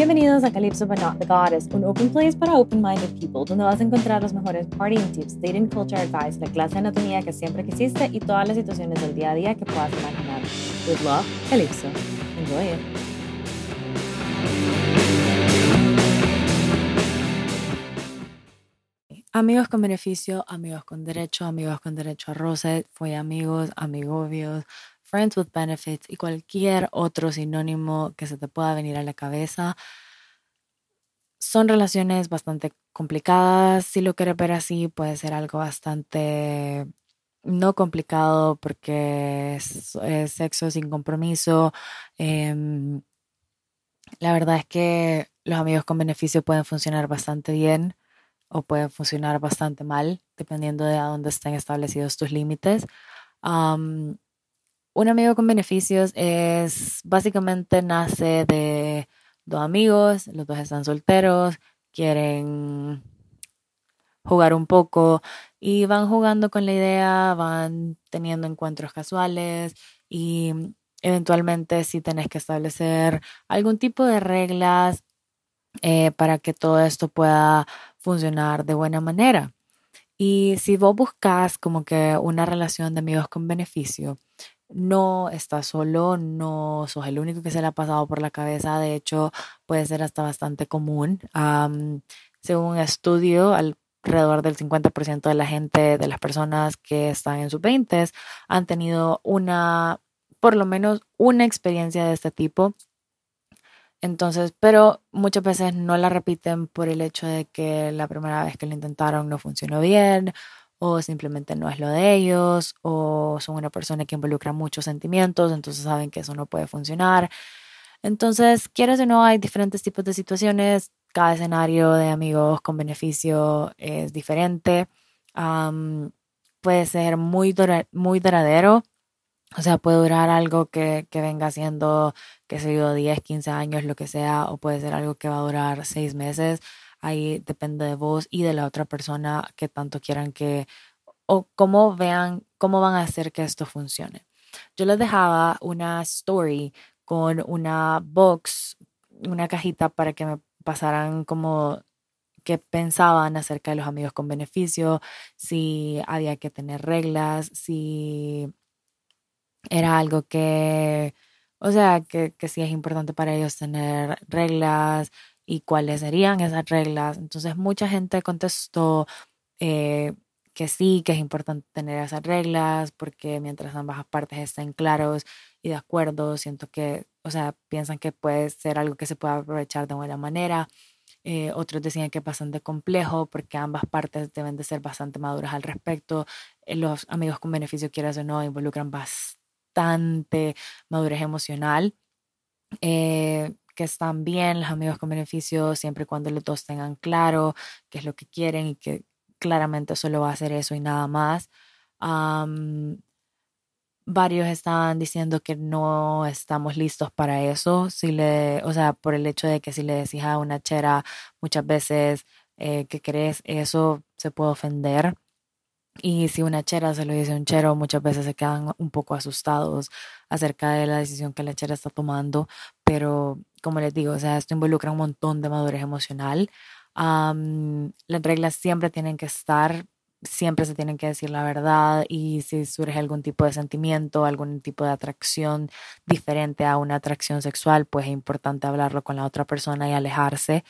Bienvenidos a Calypso but not the Goddess, un open place para open-minded people, donde vas a encontrar los mejores partying tips, dating culture advice, la clase de anatomía que siempre quisiste y todas las situaciones del día a día que puedas imaginar. With love, Calypso. Enjoy it. Amigos con beneficio, amigos con derecho, amigos con derecho a roce, fue amigos, amigobios, friends with benefits y cualquier otro sinónimo que se te pueda venir a la cabeza. Son relaciones bastante complicadas. Si lo quieres ver así, puede ser algo bastante no complicado porque es, sexo sin compromiso. Em, la verdad es que los amigos con beneficio pueden funcionar bastante bien o pueden funcionar bastante mal, dependiendo de a dónde estén establecidos tus límites. Un amigo con beneficios es básicamente nace de dos amigos, los dos están solteros, quieren jugar un poco y van jugando con la idea, van teniendo encuentros casuales y eventualmente si tenés que establecer algún tipo de reglas eh, para que todo esto pueda funcionar de buena manera. Y si vos buscas como que una relación de amigos con beneficio, no estás solo, no sos el único que se le ha pasado por la cabeza, de hecho puede ser hasta bastante común. según un estudio, alrededor del 50% de la gente, de las personas que están en sus 20 han tenido una, por lo menos una experiencia de este tipo. Entonces, pero muchas veces no la repiten por el hecho de que la primera vez que lo intentaron no funcionó bien o simplemente no es lo de ellos, o son una persona que involucra muchos sentimientos, entonces saben que eso no puede funcionar. Entonces, quieres o no, hay diferentes tipos de situaciones, cada escenario de amigos con beneficio es diferente, puede ser muy, muy duradero, o sea, puede durar algo que, que venga siendo, qué sé yo, 10, 15 años, lo que sea, o puede ser algo que va a durar 6 meses ahí depende de vos y de la otra persona que tanto quieran que o cómo vean cómo van a hacer que esto funcione. Yo les dejaba una story con una box, una cajita para que me pasaran como qué pensaban acerca de los amigos con beneficio, si había que tener reglas, si era algo que, o sea, que, que sí es importante para ellos tener reglas, y cuáles serían esas reglas. Entonces mucha gente contestó eh, que sí, que es importante tener esas reglas porque mientras ambas partes estén claros y de acuerdo, siento que, o sea, piensan que puede ser algo que se pueda aprovechar de buena manera. Eh, otros decían que es bastante complejo porque ambas partes deben de ser bastante maduras al respecto. Eh, los amigos con beneficio, quieras o no, involucran bastante madurez emocional. Que están bien, los amigos con beneficio, siempre y cuando los dos tengan claro qué es lo que quieren y que claramente solo va a hacer eso y nada más. varios están diciendo que no estamos listos para eso, si le, o sea, por el hecho de que si le decís a una chera muchas veces eh, que crees eso, se puede ofender. Y si una chera se lo dice a un chero, muchas veces se quedan un poco asustados acerca de la decisión que la chera está tomando, pero como les digo, o sea, esto involucra un montón de madurez emocional. las reglas siempre tienen que estar, siempre se tienen que decir la verdad y si surge algún tipo de sentimiento, algún tipo de atracción diferente a una atracción sexual, pues es importante hablarlo con la otra persona y alejarse.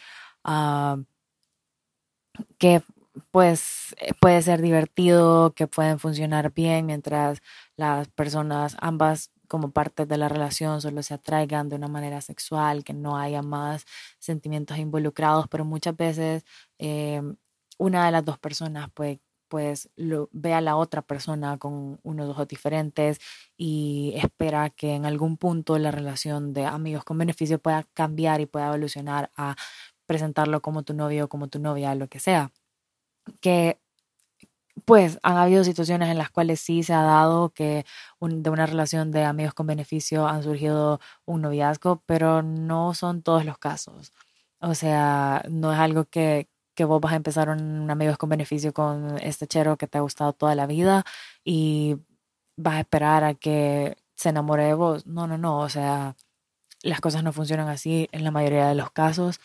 que pues eh, puede ser divertido, que pueden funcionar bien mientras las personas, ambas como parte de la relación, solo se atraigan de una manera sexual, que no haya más sentimientos involucrados, pero muchas veces eh, una de las dos personas pues, pues lo, ve a la otra persona con unos ojos diferentes y espera que en algún punto la relación de amigos con beneficio pueda cambiar y pueda evolucionar a presentarlo como tu novio o como tu novia, lo que sea. Que pues han habido situaciones en las cuales sí se ha dado que de una relación de amigos con beneficio han surgido un noviazgo, pero no son todos los casos. O sea, no es algo que, que vos vas a empezar un amigos con beneficio con este chero que te ha gustado toda la vida y vas a esperar a que se enamore de vos. No, no, no. O sea, las cosas no funcionan así en la mayoría de los casos.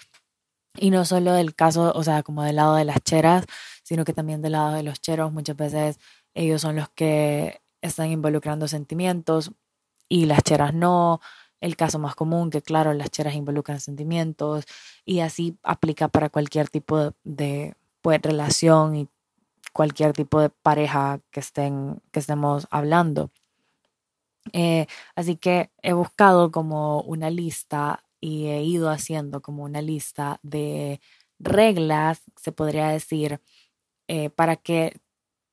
Y no solo del caso, o sea, como del lado de las cheras, sino que también del lado de los cheros, muchas veces ellos son los que están involucrando sentimientos y las cheras no. El caso más común, que claro, las cheras involucran sentimientos y así aplica para cualquier tipo de, pues, relación y cualquier tipo de pareja que, estén, que estemos hablando. Eh, así que he buscado como una lista y he ido haciendo como una lista de reglas, se podría decir, eh, para que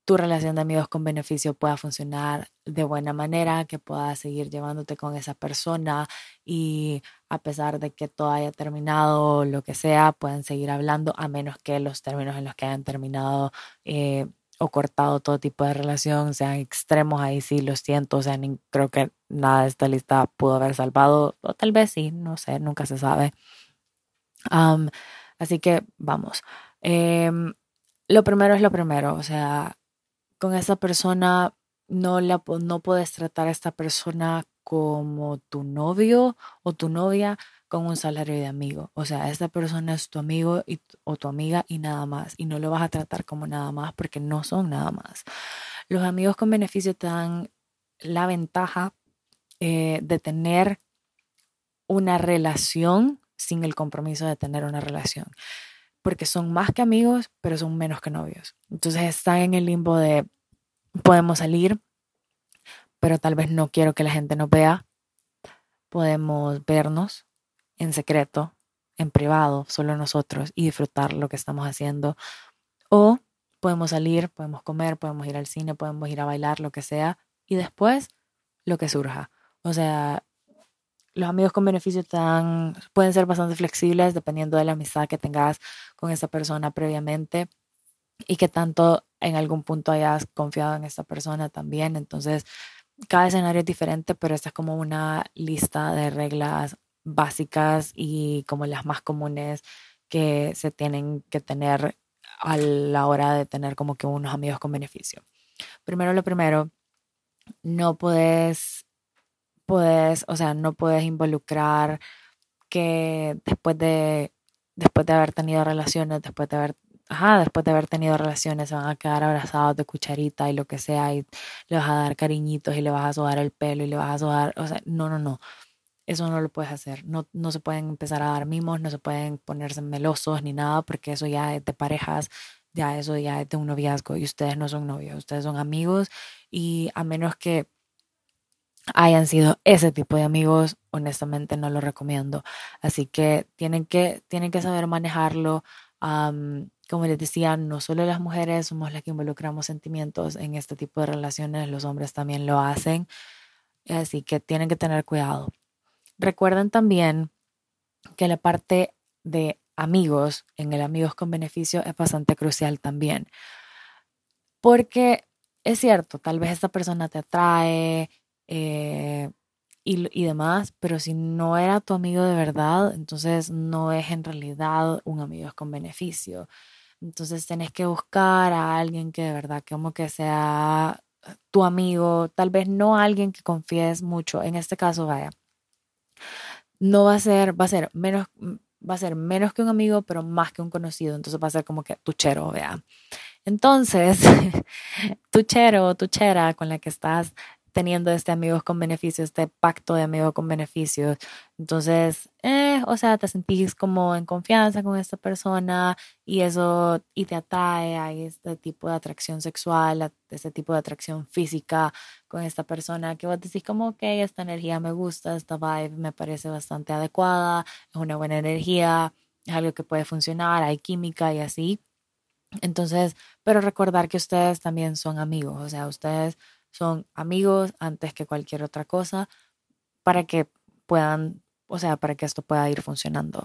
tu relación de amigos con beneficio pueda funcionar de buena manera, que puedas seguir llevándote con esa persona y a pesar de que todo haya terminado lo que sea, pueden seguir hablando a menos que los términos en los que hayan terminado eh, o cortado todo tipo de relación sean extremos, ahí sí lo siento, o sea, ni, creo que nada de esta lista pudo haber salvado, o tal vez sí, no sé, nunca se sabe. así que vamos. Em, lo primero es lo primero, o sea, con esa persona no, la, no puedes tratar a esta persona como tu novio o tu novia con un salario de amigo. O sea, esta persona es tu amigo o tu amiga y nada más. Y no lo vas a tratar como nada más porque no son nada más. Los amigos con beneficio te dan la ventaja eh, de tener una relación sin el compromiso de tener una relación porque son más que amigos, pero son menos que novios. Entonces están en el limbo de podemos salir, pero tal vez no quiero que la gente nos vea. Podemos vernos en secreto, en privado, solo nosotros y disfrutar lo que estamos haciendo. O podemos salir, podemos comer, podemos ir al cine, podemos ir a bailar, lo que sea, y después lo que surja. O sea, los amigos con beneficio tan, pueden ser bastante flexibles dependiendo de la amistad que tengas con esa persona previamente y que tanto en algún punto hayas confiado en esa persona también. Entonces, cada escenario es diferente, pero esta es como una lista de reglas básicas y como las más comunes que se tienen que tener a la hora de tener como que unos amigos con beneficio. Primero lo primero, no puedes puedes, o sea, no puedes involucrar que después de, después de haber tenido relaciones, después de haber, ajá, después de haber tenido relaciones, se van a quedar abrazados de cucharita y lo que sea, y le vas a dar cariñitos y le vas a sudar el pelo y le vas a sudar, o sea, no, no, no. Eso no lo puedes hacer. No, no se pueden empezar a dar mimos, no se pueden ponerse melosos ni nada, porque eso ya es de parejas, ya eso ya es de un noviazgo y ustedes no son novios, ustedes son amigos y a menos que hayan sido ese tipo de amigos, honestamente no lo recomiendo. Así que tienen que, tienen que saber manejarlo. como les decía, no solo las mujeres somos las que involucramos sentimientos en este tipo de relaciones, los hombres también lo hacen. Así que tienen que tener cuidado. Recuerden también que la parte de amigos en el amigos con beneficio es bastante crucial también. Porque es cierto, tal vez esta persona te atrae, eh, y, demás, pero si no era tu amigo de verdad, entonces no es en realidad un amigo con beneficio. Entonces tenés que buscar a alguien que de verdad como que sea tu amigo, tal vez no alguien que confíes mucho. En este caso, vaya, no va a ser, va a ser menos, va a ser menos que un amigo, pero más que un conocido. Entonces va a ser como que tu chero, vea. Entonces, tu chero tu chera con la que estás teniendo este amigos con beneficios, este pacto de amigos con beneficios. Entonces, eh, o sea, te sentís como en confianza con esta persona y eso, y te atrae a este tipo de atracción sexual, a este tipo de atracción física con esta persona, que vos decís como, ok, esta energía me gusta, esta vibe me parece bastante adecuada, es una buena energía, es algo que puede funcionar, hay química y así. Entonces, pero recordar que ustedes también son amigos, o sea, ustedes son amigos antes que cualquier otra cosa para que puedan, o sea, para que esto pueda ir funcionando.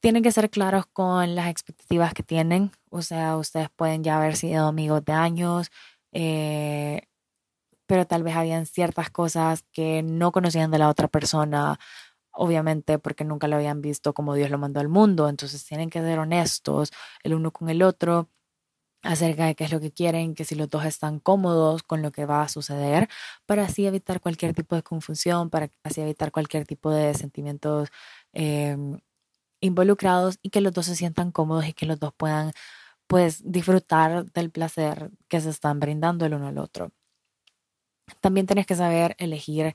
Tienen que ser claros con las expectativas que tienen, o sea, ustedes pueden ya haber sido amigos de años, eh, pero tal vez habían ciertas cosas que no conocían de la otra persona, obviamente porque nunca lo habían visto como Dios lo mandó al mundo, entonces tienen que ser honestos el uno con el otro acerca de qué es lo que quieren, que si los dos están cómodos con lo que va a suceder, para así evitar cualquier tipo de confusión, para así evitar cualquier tipo de sentimientos em, involucrados y que los dos se sientan cómodos y que los dos puedan pues disfrutar del placer que se están brindando el uno al otro. También tienes que saber elegir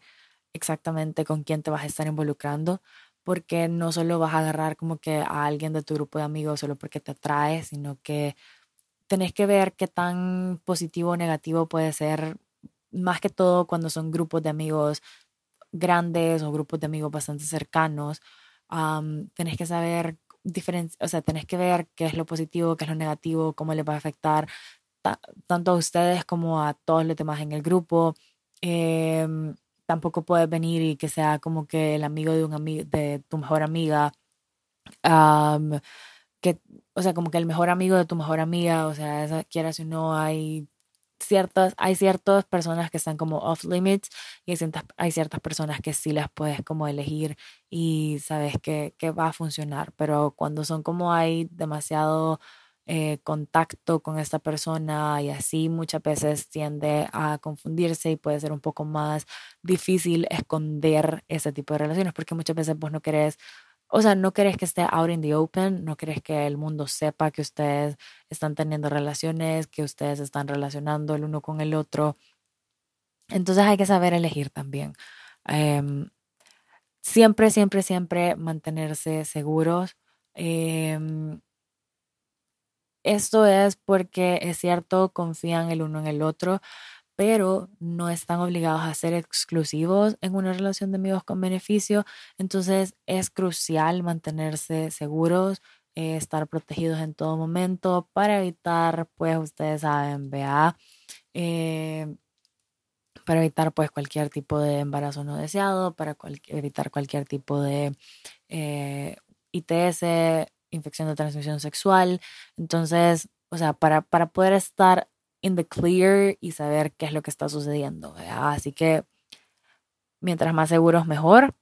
exactamente con quién te vas a estar involucrando, porque no solo vas a agarrar como que a alguien de tu grupo de amigos solo porque te atrae, sino que tenés que ver qué tan positivo o negativo puede ser, más que todo cuando son grupos de amigos grandes o grupos de amigos bastante cercanos. tenés que saber o sea, tenés que ver qué es lo positivo, qué es lo negativo, cómo les va a afectar tanto a ustedes como a todos los demás en el grupo. Em, tampoco puedes venir y que sea como que el amigo de un amigo de tu mejor amiga que, o sea, como que el mejor amigo de tu mejor amiga, o sea, quieras o no, hay ciertas, hay ciertas personas que están como off limits y hay ciertas, hay ciertas personas que sí las puedes como elegir y sabes que, que va a funcionar, pero cuando son como hay demasiado eh, contacto con esta persona y así muchas veces tiende a confundirse y puede ser un poco más difícil esconder ese tipo de relaciones porque muchas veces vos no querés o sea, no querés que esté out in the open, no querés que el mundo sepa que ustedes están teniendo relaciones, que ustedes están relacionando el uno con el otro. Entonces hay que saber elegir también. Em, siempre, siempre, siempre mantenerse seguros. Em, esto es porque es cierto, confían el uno en el otro, pero no están obligados a ser exclusivos en una relación de amigos con beneficio. Entonces es crucial mantenerse seguros, eh, estar protegidos en todo momento para evitar, pues ustedes saben, vea, eh, para evitar pues cualquier tipo de embarazo no deseado, para evitar cualquier tipo de eh, ITS, infección de transmisión sexual. Entonces, o sea, para, para poder estar in the clear y saber qué es lo que está sucediendo. Así que mientras más seguros, mejor.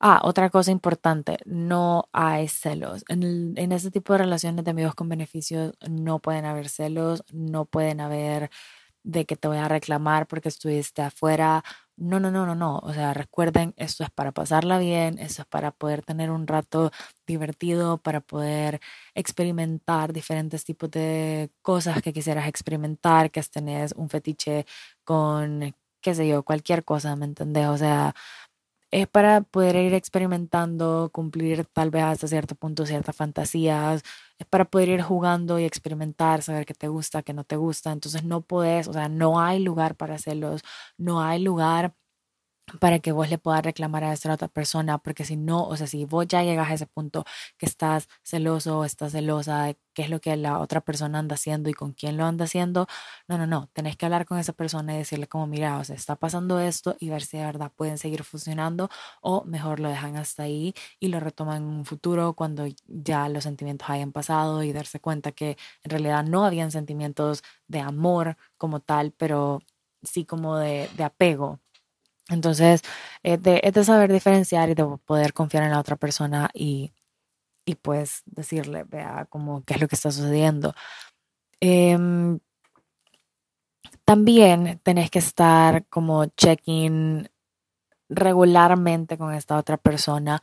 ah, otra cosa importante, no hay celos. En, en este tipo de relaciones de amigos con beneficios no pueden haber celos, no pueden haber de que te voy a reclamar porque estuviste afuera. No, no, no, no, no. O sea, recuerden, esto es para pasarla bien, esto es para poder tener un rato divertido, para poder experimentar diferentes tipos de cosas que quisieras experimentar, que tenés un fetiche con, qué sé yo, cualquier cosa, ¿me entendés? O sea, es para poder ir experimentando, cumplir tal vez hasta cierto punto ciertas fantasías, es para poder ir jugando y experimentar, saber qué te gusta, qué no te gusta. Entonces no puedes, o sea, no hay lugar para hacerlos, no hay lugar para que vos le puedas reclamar a esta otra persona, porque si no, o sea, si vos ya llegas a ese punto que estás celoso o estás celosa de qué es lo que la otra persona anda haciendo y con quién lo anda haciendo, no, no, no, tenés que hablar con esa persona y decirle como, mira, o sea, está pasando esto y ver si de verdad pueden seguir funcionando o mejor lo dejan hasta ahí y lo retoman en un futuro cuando ya los sentimientos hayan pasado y darse cuenta que en realidad no habían sentimientos de amor como tal, pero sí como de apego entonces, es de, saber diferenciar y de poder confiar en la otra persona y, y pues decirle, vea, como qué es lo que está sucediendo. Em, también tenés que estar como checking regularmente con esta otra persona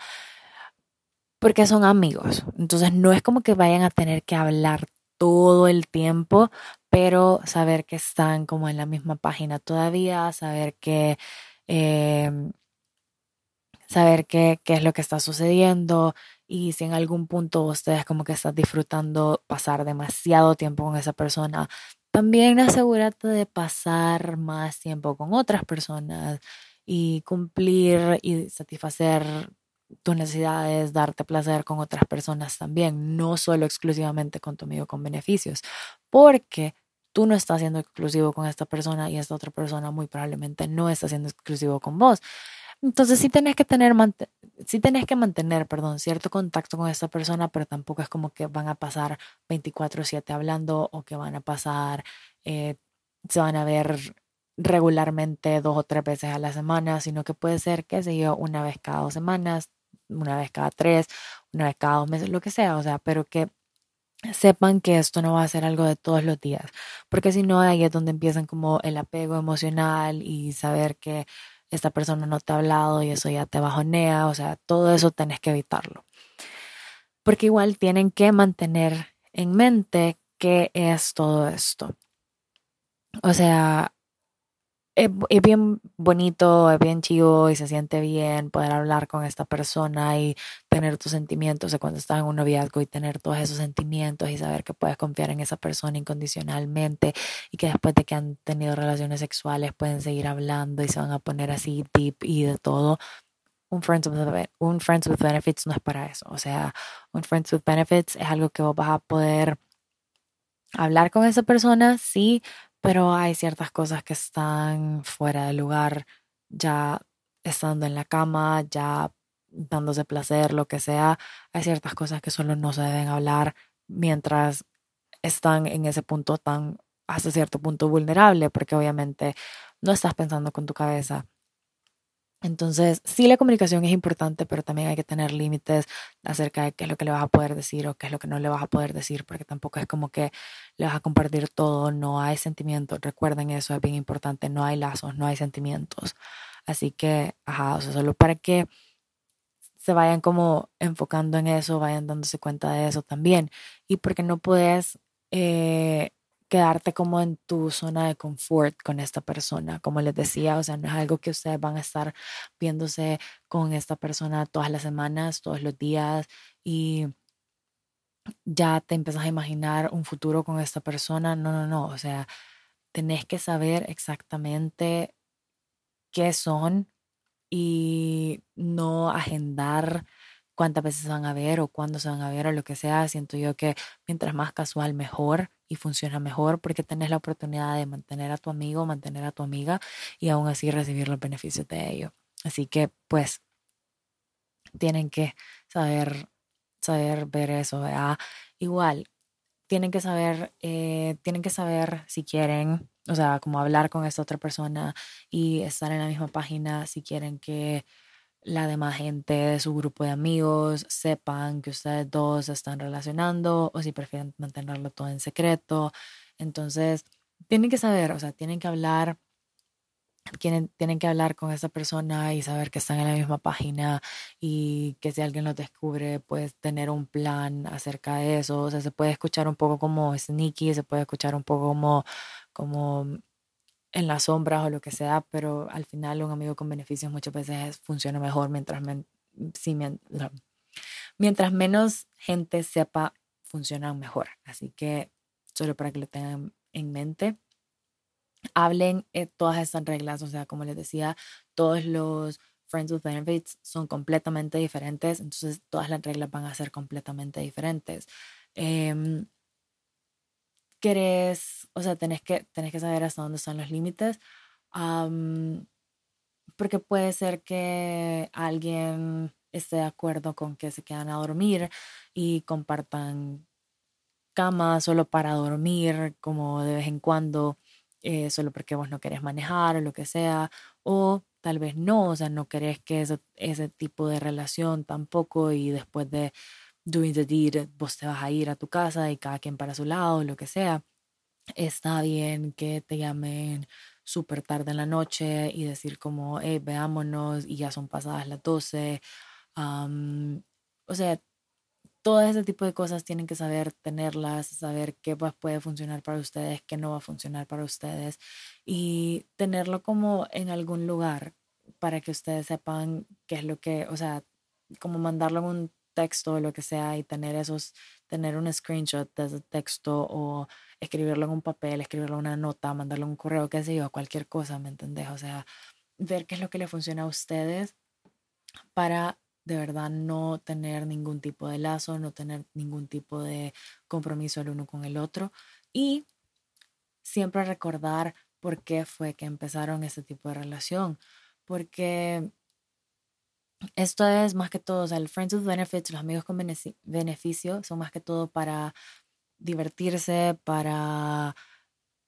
porque son amigos. Entonces no es como que vayan a tener que hablar todo el tiempo, pero saber que están como en la misma página todavía, saber que Em, saber qué, qué es lo que está sucediendo y si en algún punto ustedes como que están disfrutando pasar demasiado tiempo con esa persona, también asegúrate de pasar más tiempo con otras personas y cumplir y satisfacer tus necesidades, darte placer con otras personas también, no solo exclusivamente con tu amigo con beneficios, porque tú no estás siendo exclusivo con esta persona y esta otra persona muy probablemente no está siendo exclusivo con vos. Entonces sí tenés que tener, sí tenés que mantener, perdón, cierto contacto con esta persona, pero tampoco es como que van a pasar 24/7 hablando o que van a pasar, eh, se van a ver regularmente dos o tres veces a la semana, sino que puede ser, qué sé yo, una vez cada dos semanas, una vez cada tres, una vez cada dos meses, lo que sea, o sea, pero que sepan que esto no va a ser algo de todos los días, porque si no, ahí es donde empiezan como el apego emocional y saber que esta persona no te ha hablado y eso ya te bajonea, o sea, todo eso tenés que evitarlo. Porque igual tienen que mantener en mente qué es todo esto. O sea, es, bien bonito, es bien chido y se siente bien poder hablar con esta persona y tener tus sentimientos de cuando estás en un noviazgo y tener todos esos sentimientos y saber que puedes confiar en esa persona incondicionalmente y que después de que han tenido relaciones sexuales pueden seguir hablando y se van a poner así deep y de todo. Un friends, with, un friends with Benefits no es para eso. O sea, un Friends with Benefits es algo que vas a poder hablar con esa persona, sí, pero hay ciertas cosas que están fuera de lugar, ya estando en la cama, ya dándose placer, lo que sea, hay ciertas cosas que solo no se deben hablar mientras están en ese punto tan, hasta cierto punto vulnerable, porque obviamente no estás pensando con tu cabeza, entonces, sí, la comunicación es importante, pero también hay que tener límites acerca de qué es lo que le vas a poder decir o qué es lo que no le vas a poder decir, porque tampoco es como que le vas a compartir todo, no hay sentimientos, recuerden eso, es bien importante, no hay lazos, no hay sentimientos. Así que, ajá, o sea, solo para que se vayan como enfocando en eso, vayan dándose cuenta de eso también. Y porque no puedes eh, quedarte como en tu zona de confort con esta persona. Como les decía, o sea, no es algo que ustedes van a estar viéndose con esta persona todas las semanas, todos los días y ya te empiezas a imaginar un futuro con esta persona. No, no, no. O sea, tenés que saber exactamente qué son y no agendar cuántas veces van a ver o cuándo se van a ver o lo que sea. Siento yo que mientras más casual, mejor y funciona mejor porque tenés la oportunidad de mantener a tu amigo, mantener a tu amiga y aún así recibir los beneficios de ello. Así que pues tienen que saber, saber ver eso. Igual, tienen que saber, eh, tienen que saber si quieren, o sea, como hablar con esta otra persona y estar en la misma página, si quieren que la demás gente de su grupo de amigos sepan que ustedes dos están relacionando o si prefieren mantenerlo todo en secreto. Entonces, tienen que saber, o sea, tienen que hablar, tienen, tienen que hablar con esa persona y saber que están en la misma página y que si alguien los descubre, pues tener un plan acerca de eso. O sea, se puede escuchar un poco como sneaky, se puede escuchar un poco como, como en las sombras o lo que sea, pero al final un amigo con beneficios muchas veces funciona mejor mientras, mientras menos gente sepa, funcionan mejor. Así que solo para que lo tengan en mente, hablen eh, todas estas reglas, o sea, como les decía, todos los Friends with Benefits son completamente diferentes, entonces todas las reglas van a ser completamente diferentes. Em, querés, o sea, tenés que, tenés que saber hasta dónde están los límites, porque puede ser que alguien esté de acuerdo con que se quedan a dormir y compartan cama solo para dormir, como de vez en cuando, eh, solo porque vos no querés manejar o lo que sea, o tal vez no, o sea, no querés que ese, ese tipo de relación tampoco y después de doing the deed, vos te vas a ir a tu casa y cada quien para su lado, lo que sea. Está bien que te llamen súper tarde en la noche y decir como, hey, veámonos y ya son pasadas las 12. o sea, todo ese tipo de cosas tienen que saber tenerlas, saber qué puede funcionar para ustedes, qué no va a funcionar para ustedes y tenerlo como en algún lugar para que ustedes sepan qué es lo que, o sea, como mandarlo en un texto o lo que sea y tener esos, tener un screenshot de ese texto o escribirlo en un papel, escribirlo en una nota, mandarlo un correo, qué sé yo, cualquier cosa, ¿me entendés? O sea, ver qué es lo que le funciona a ustedes para de verdad no tener ningún tipo de lazo, no tener ningún tipo de compromiso el uno con el otro y siempre recordar por qué fue que empezaron ese tipo de relación, porque esto es más que todo, o sea, el Friends with Benefits, los amigos con beneficio, son más que todo para divertirse, para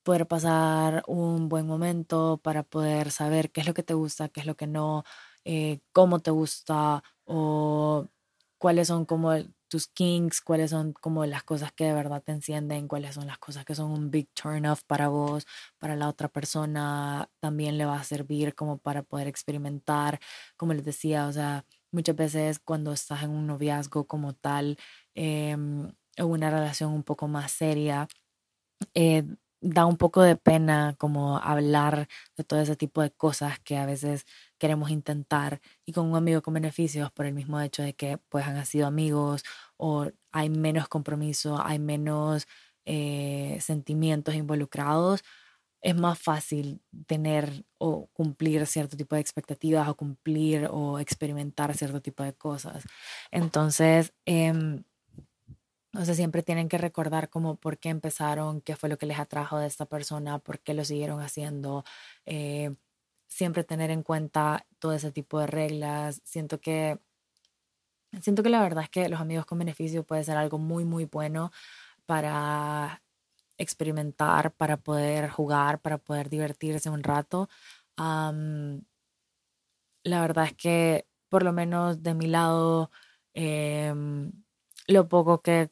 poder pasar un buen momento, para poder saber qué es lo que te gusta, qué es lo que no, eh, cómo te gusta o cuáles son como tus kinks, cuáles son como las cosas que de verdad te encienden, cuáles son las cosas que son un big turn off para vos, para la otra persona, también le va a servir como para poder experimentar, como les decía, o sea, muchas veces cuando estás en un noviazgo como tal, eh, o una relación un poco más seria, eh, da un poco de pena como hablar de todo ese tipo de cosas que a veces queremos intentar y con un amigo con beneficios por el mismo hecho de que pues han sido amigos o hay menos compromiso, hay menos eh, sentimientos involucrados, es más fácil tener o cumplir cierto tipo de expectativas o cumplir o experimentar cierto tipo de cosas. Entonces, eh, o sea, siempre tienen que recordar como por qué empezaron, qué fue lo que les atrajo de esta persona, por qué lo siguieron haciendo. Eh, siempre tener en cuenta todo ese tipo de reglas. Siento que, siento que la verdad es que los amigos con beneficio puede ser algo muy, muy bueno para experimentar, para poder jugar, para poder divertirse un rato. la verdad es que por lo menos de mi lado, em, lo poco que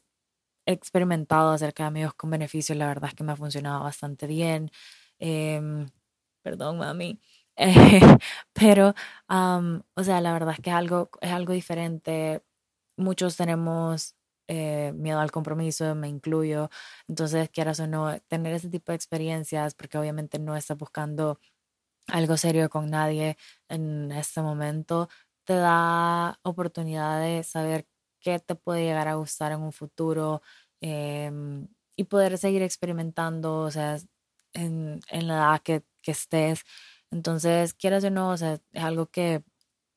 experimentado acerca de amigos con beneficios, la verdad es que me ha funcionado bastante bien. Em, perdón, mami. pero, o sea, la verdad es que es algo, es algo diferente. Muchos tenemos eh, miedo al compromiso, me incluyo. Entonces, quieras o no, tener ese tipo de experiencias, porque obviamente no estás buscando algo serio con nadie en este momento, te da oportunidad de saber qué te puede llegar a gustar en un futuro em, y poder seguir experimentando, o sea, en, la edad que, estés. Entonces, quieras o no, o sea, es algo que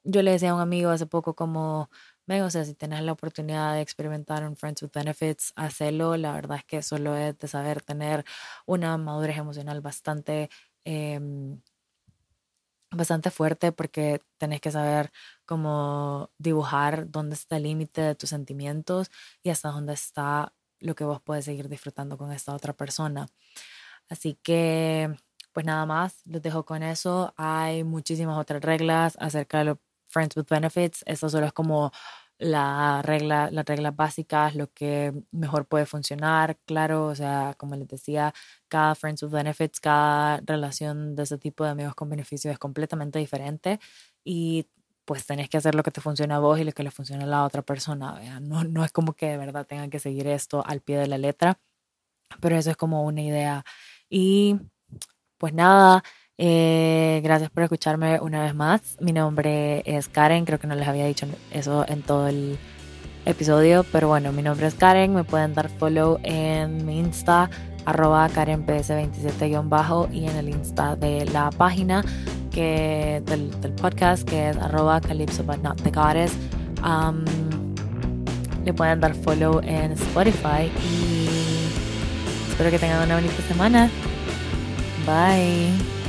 yo le decía a un amigo hace poco como, ven, o sea, si tienes la oportunidad de experimentar un Friends with Benefits, hacelo. La verdad es que solo es de saber tener una madurez emocional bastante... Eh, bastante fuerte porque tenés que saber cómo dibujar dónde está el límite de tus sentimientos y hasta dónde está lo que vos puedes seguir disfrutando con esta otra persona. Así que, pues nada más, los dejo con eso. Hay muchísimas otras reglas acerca de los Friends with Benefits. Esto solo es como la regla, las reglas básicas, lo que mejor puede funcionar. Claro, o sea, como les decía, cada Friends with Benefits, cada relación de ese tipo de amigos con beneficios es completamente diferente y pues tenés que hacer lo que te funciona a vos y lo que le funciona a la otra persona. No, no es como que de verdad tengan que seguir esto al pie de la letra, pero eso es como una idea. Y pues nada, eh, gracias por escucharme una vez más. Mi nombre es Karen, creo que no les había dicho eso en todo el episodio, pero bueno, mi nombre es Karen, me pueden dar follow en mi Insta, arroba KarenPS27- y en el Insta de la página que, del, podcast que es arroba Calypso but not the goddess. le pueden dar follow en Spotify y espero que tengan una bonita semana. Bye.